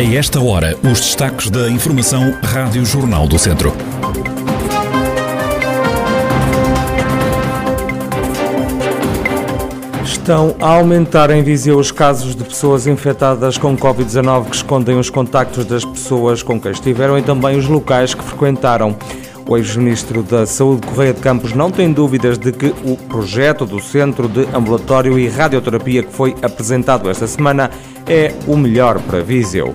A esta hora, os destaques da Informação Rádio Jornal do Centro. Estão a aumentar em Viseu os casos de pessoas infectadas com Covid-19 que escondem os contactos das pessoas com quem estiveram e também os locais que frequentaram. O ex-ministro da Saúde, Correia de Campos, não tem dúvidas de que o projeto do Centro de Ambulatório e Radioterapia que foi apresentado esta semana é o melhor para Viseu.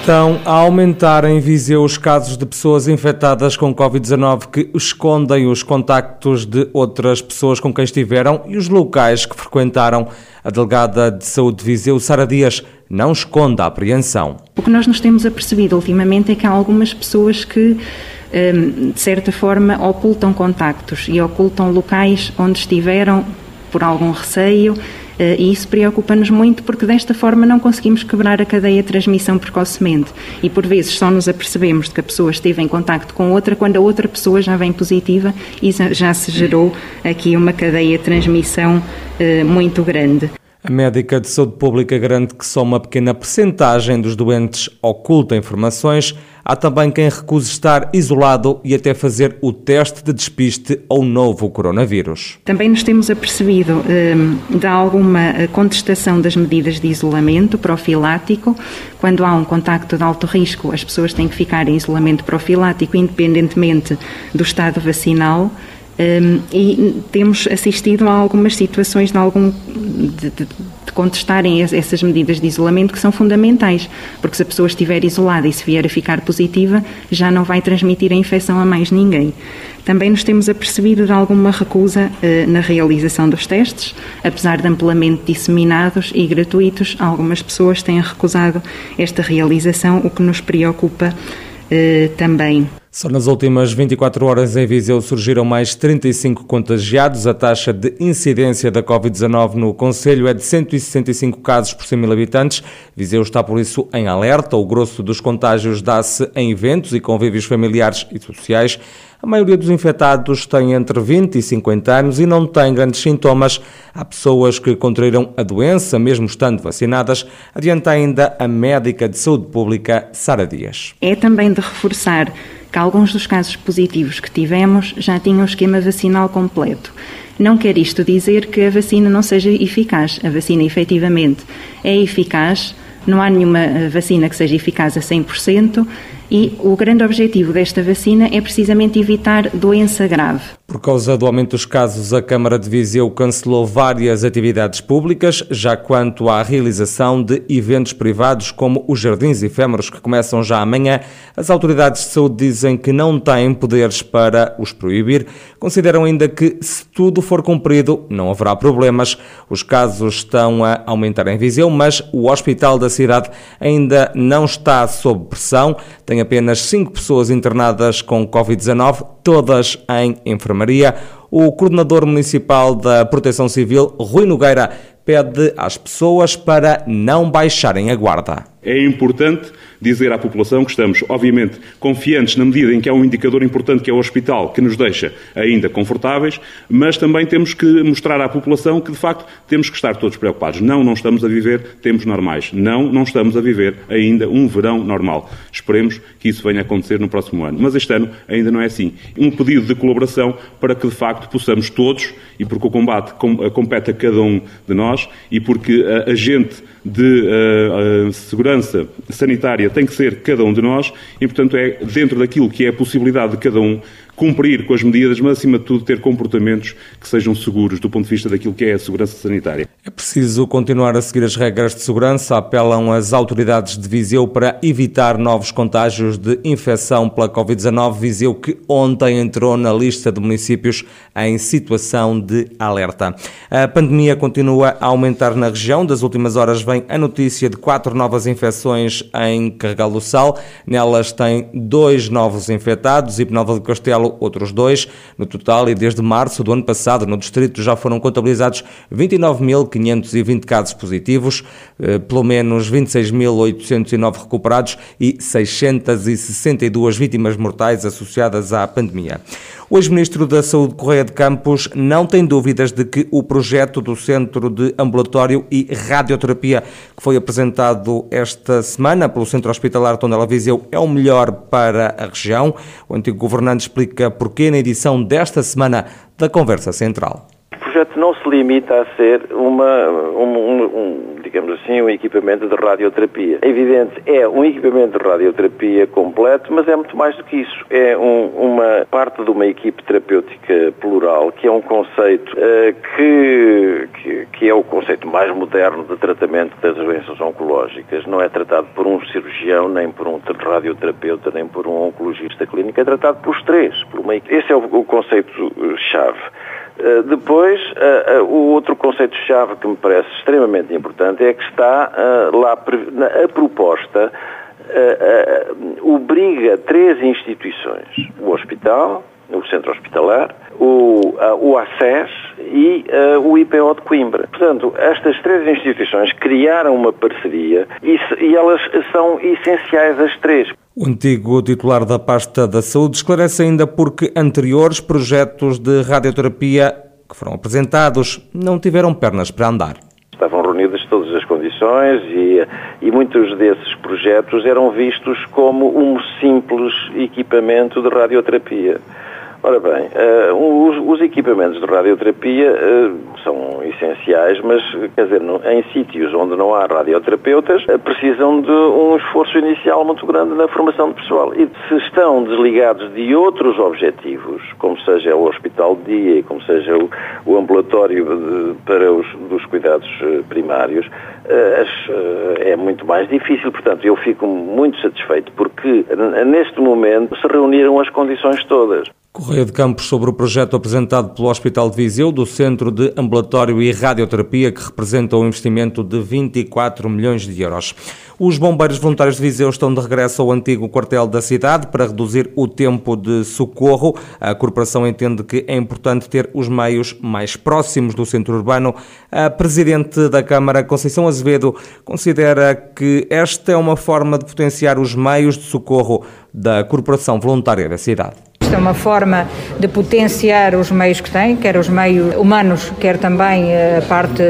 Estão a aumentar em Viseu os casos de pessoas infectadas com Covid-19 que escondem os contactos de outras pessoas com quem estiveram e os locais que frequentaram. A delegada de saúde de Viseu, Sara Dias, não esconde a apreensão. O que nós nos temos apercebido ultimamente é que há algumas pessoas que Hum, de certa forma, ocultam contactos e ocultam locais onde estiveram por algum receio. Eh, e isso preocupa-nos muito porque desta forma não conseguimos quebrar a cadeia de transmissão precocemente. E por vezes só nos apercebemos de que a pessoa esteve em contacto com outra quando a outra pessoa já vem positiva e já se gerou aqui uma cadeia de transmissão eh, muito grande. A médica de saúde pública garante que só uma pequena percentagem dos doentes oculta informações. Há também quem recuse estar isolado e até fazer o teste de despiste ao novo coronavírus. Também nos temos apercebido eh, de alguma contestação das medidas de isolamento profilático. Quando há um contacto de alto risco, as pessoas têm que ficar em isolamento profilático, independentemente do estado vacinal. Um, e temos assistido a algumas situações de, algum, de, de, de, contestarem essas medidas de isolamento que são fundamentais, porque se a pessoa estiver isolada e se vier a ficar positiva, já não vai transmitir a infecção a mais ninguém. Também nos temos apercebido de alguma recusa uh, na realização dos testes, apesar de amplamente disseminados e gratuitos, algumas pessoas têm recusado esta realização, o que nos preocupa uh, também. Só nas últimas 24 horas em Viseu surgiram mais 35 contagiados. A taxa de incidência da Covid-19 no Conselho é de 165 casos por 100 mil habitantes. Viseu está, por isso, em alerta. O grosso dos contágios dá-se em eventos e convívios familiares e sociais. A maioria dos infectados tem entre 20 e 50 anos e não tem grandes sintomas. Há pessoas que contraíram a doença, mesmo estando vacinadas. Adianta ainda a médica de saúde pública, Sara Dias. É também de reforçar que alguns dos casos positivos que tivemos já tinham o esquema vacinal completo. Não quer isto dizer que a vacina não seja eficaz. A vacina, efetivamente, é eficaz, não há nenhuma vacina que seja eficaz a 100%, e o grande objetivo desta vacina é precisamente evitar doença grave. Por causa do aumento dos casos, a Câmara de Viseu cancelou várias atividades públicas, já quanto à realização de eventos privados como os Jardins Efêmeros, que começam já amanhã, as autoridades de saúde dizem que não têm poderes para os proibir. Consideram ainda que, se tudo for cumprido, não haverá problemas. Os casos estão a aumentar em Viseu, mas o hospital da cidade ainda não está sob pressão. Tem apenas cinco pessoas internadas com Covid-19, todas em enfermaria. O coordenador municipal da Proteção Civil, Rui Nogueira, pede às pessoas para não baixarem a guarda. É importante dizer à população que estamos, obviamente, confiantes na medida em que há um indicador importante que é o hospital, que nos deixa ainda confortáveis, mas também temos que mostrar à população que, de facto, temos que estar todos preocupados. Não, não estamos a viver tempos normais. Não, não estamos a viver ainda um verão normal. Esperemos que isso venha a acontecer no próximo ano. Mas este ano ainda não é assim. Um pedido de colaboração para que, de facto, possamos todos, e porque o combate compete a cada um de nós, e porque a gente de uh, uh, segurança sanitária tem que ser cada um de nós e, portanto, é dentro daquilo que é a possibilidade de cada um cumprir com as medidas, mas acima de tudo ter comportamentos que sejam seguros do ponto de vista daquilo que é a segurança sanitária. É preciso continuar a seguir as regras de segurança, apelam as autoridades de Viseu para evitar novos contágios de infecção pela Covid-19. Viseu que ontem entrou na lista de municípios em situação de alerta. A pandemia continua a aumentar na região. Das últimas horas vem a notícia de quatro novas infecções em Carregal do Sal. Nelas tem dois novos infectados e Penalva do Castelo outros dois. No total, e desde março do ano passado, no distrito já foram contabilizados 29 mil 520 casos positivos, eh, pelo menos 26.809 recuperados e 662 vítimas mortais associadas à pandemia. O ex-ministro da Saúde, Correia de Campos, não tem dúvidas de que o projeto do Centro de Ambulatório e Radioterapia, que foi apresentado esta semana pelo Centro Hospitalar Tondela Viseu, é o melhor para a região. O antigo governante explica porquê na edição desta semana da Conversa Central. Projeto não se limita a ser uma, um, um, um, digamos assim, um equipamento de radioterapia. É evidente, é um equipamento de radioterapia completo, mas é muito mais do que isso. É um, uma parte de uma equipe terapêutica plural, que é um conceito uh, que, que, que, é o conceito mais moderno de tratamento das doenças oncológicas. Não é tratado por um cirurgião, nem por um radioterapeuta, nem por um oncologista clínico, é tratado pelos três. Por uma... Esse é o, o conceito-chave. Eh, depois, uh, uh, o outro conceito-chave que me parece extremamente importante é que está lá a proposta obriga três instituições, o hospital, o centro hospitalar, o, o ACES e o IPO de Coimbra. Portanto, estas três instituições criaram uma parceria e, e elas são essenciais as três. O antigo titular da pasta da saúde esclarece ainda porque anteriores projetos de radioterapia que foram apresentados não tiveram pernas para andar. Estavam reunidas todas as condições e, e muitos desses projetos eram vistos como um simples equipamento de radioterapia. Ora bem, uh, os, os, equipamentos de radioterapia uh, são essenciais, mas, quer dizer, no, em sítios onde não há radioterapeutas, uh, precisam de um esforço inicial muito grande na formação de pessoal. E se estão desligados de outros objetivos, como seja o hospital de dia como seja o, o ambulatório de, para os dos cuidados primários, é muito mais difícil. Portanto, eu fico muito satisfeito porque, neste momento, se reuniram as condições todas. Correia de Campos sobre o projeto apresentado pelo Hospital de Viseu do Centro de Ambulatório e Radioterapia, que representa um investimento de 24 milhões de euros. Os bombeiros voluntários de Viseu estão de regresso ao antigo quartel da cidade para reduzir o tempo de socorro. A corporação entende que é importante ter os meios mais próximos do centro urbano. A presidente da Câmara, Conceição Azevedo, considera que esta é uma forma de potenciar os meios de socorro da corporação voluntária da cidade. Isto é uma forma de potenciar os meios que tem, quer os meios humanos, quer também eh, a parte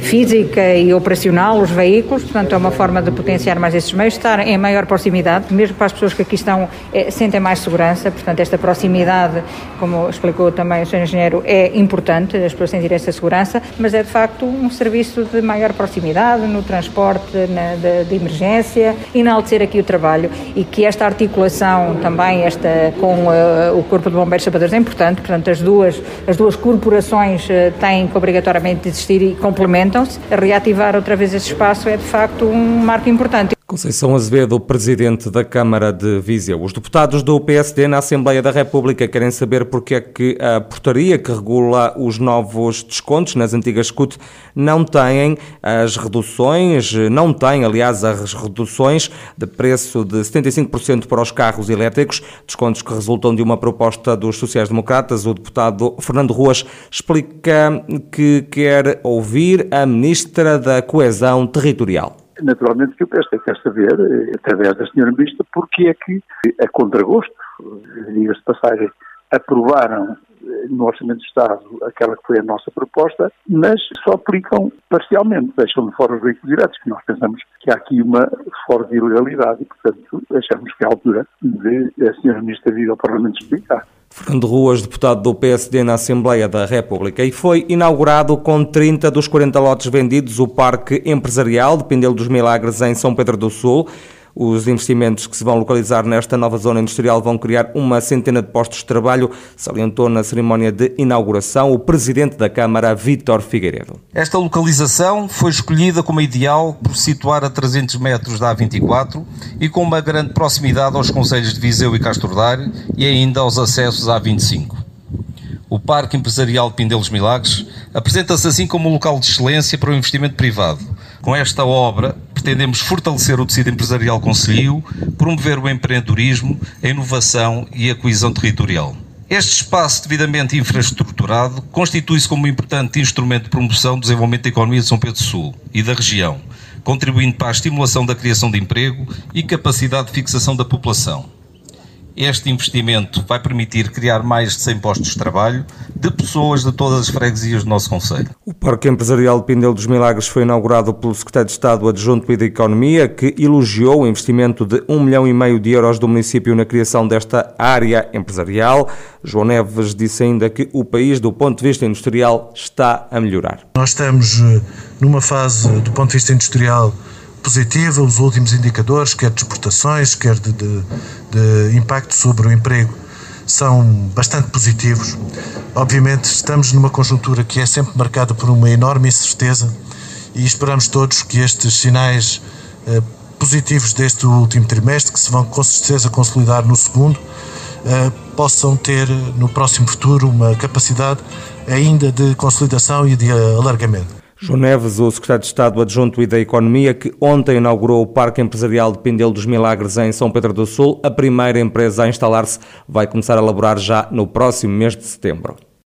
física e operacional, os veículos. Portanto, é uma forma de potenciar mais esses meios, estar em maior proximidade, mesmo para as pessoas que aqui estão, é, sentem mais segurança. Portanto, esta proximidade, como explicou também o Sr. Engenheiro, é importante, as pessoas sentirem essa segurança, mas é de facto um serviço de maior proximidade no transporte na, de, de emergência, enaltecer aqui o trabalho e que esta articulação também, esta com uh, o Corpo de Bombeiros Sapadores é importante, portanto as duas, as duas corporações eh, têm que obrigatoriamente existir e complementam-se. Reativar outra vez esse espaço é de facto um marco importante. Conceição Azevedo, presidente da Câmara de Viseu. Os deputados do PSD na Assembleia da República querem saber porque é que a portaria que regula os novos descontos nas antigas CUT não têm as reduções, não tem, aliás, as reduções de preço de 75% para os carros elétricos, descontos que resultam de uma proposta dos sociais-democratas. O deputado Fernando Ruas explica que quer ouvir a Ministra da Coesão Territorial naturalmente que o PSD quer saber, eh, através da senhora Ministra, porque é que, a contragosto, diga-se passagem, aprovaram eh, no Orçamento de Estado aquela que foi a nossa proposta, mas só aplicam parcialmente, deixam de fora os veículos diretos, que nós pensamos que há aqui uma forte ilegalidade e, portanto, achamos que é a altura de a senhora Ministra vir ao Parlamento explicar. Fernando Ruas, deputado do PSD na Assembleia da República, e foi inaugurado com 30 dos 40 lotes vendidos o Parque Empresarial de dos Milagres em São Pedro do Sul. Os investimentos que se vão localizar nesta nova zona industrial vão criar uma centena de postos de trabalho, salientou na cerimónia de inauguração o presidente da Câmara, Vítor Figueiredo. Esta localização foi escolhida como ideal por situar a 300 metros da A24 e com uma grande proximidade aos conselhos de Viseu e Castro Daire e ainda aos acessos à A25. O Parque Empresarial de Pindelos Milagres apresenta-se assim como um local de excelência para o investimento privado. Com esta obra, pretendemos fortalecer o tecido empresarial concelhio, promover o empreendedorismo, a inovação e a coesão territorial. Este espaço devidamente infraestruturado constitui-se como um importante instrumento de promoção do desenvolvimento da economia de São Pedro do Sul e da região, contribuindo para a estimulação da criação de emprego e capacidade de fixação da população. Este investimento vai permitir criar mais de 100 postos de trabalho de pessoas de todas as freguesias do nosso Conselho. O Parque Empresarial de Pindel dos Milagres foi inaugurado pelo Secretário de Estado Adjunto e da Economia, que elogiou o investimento de um milhão e meio de euros do município na criação desta área empresarial. João Neves disse ainda que o país, do ponto de vista industrial, está a melhorar. Nós estamos eh, numa fase, do ponto de vista industrial, positiva, os últimos indicadores, quer de exportações, quer de, de, de impacto sobre o emprego, são bastante positivos. Obviamente, estamos numa conjuntura que é sempre marcada por uma enorme incerteza e esperamos todos que estes sinais eh, positivos deste último trimestre, que se vão com certeza consolidar no segundo, eh, possam ter no próximo futuro uma capacidade ainda de consolidação e de alargamento. João Neves, o secretário de Estado adjunto e da Economia, que ontem inaugurou o Parque Empresarial de Pindelo dos Milagres em São Pedro do Sul, a primeira empresa a instalar-se vai começar a laborar já no próximo mês de setembro.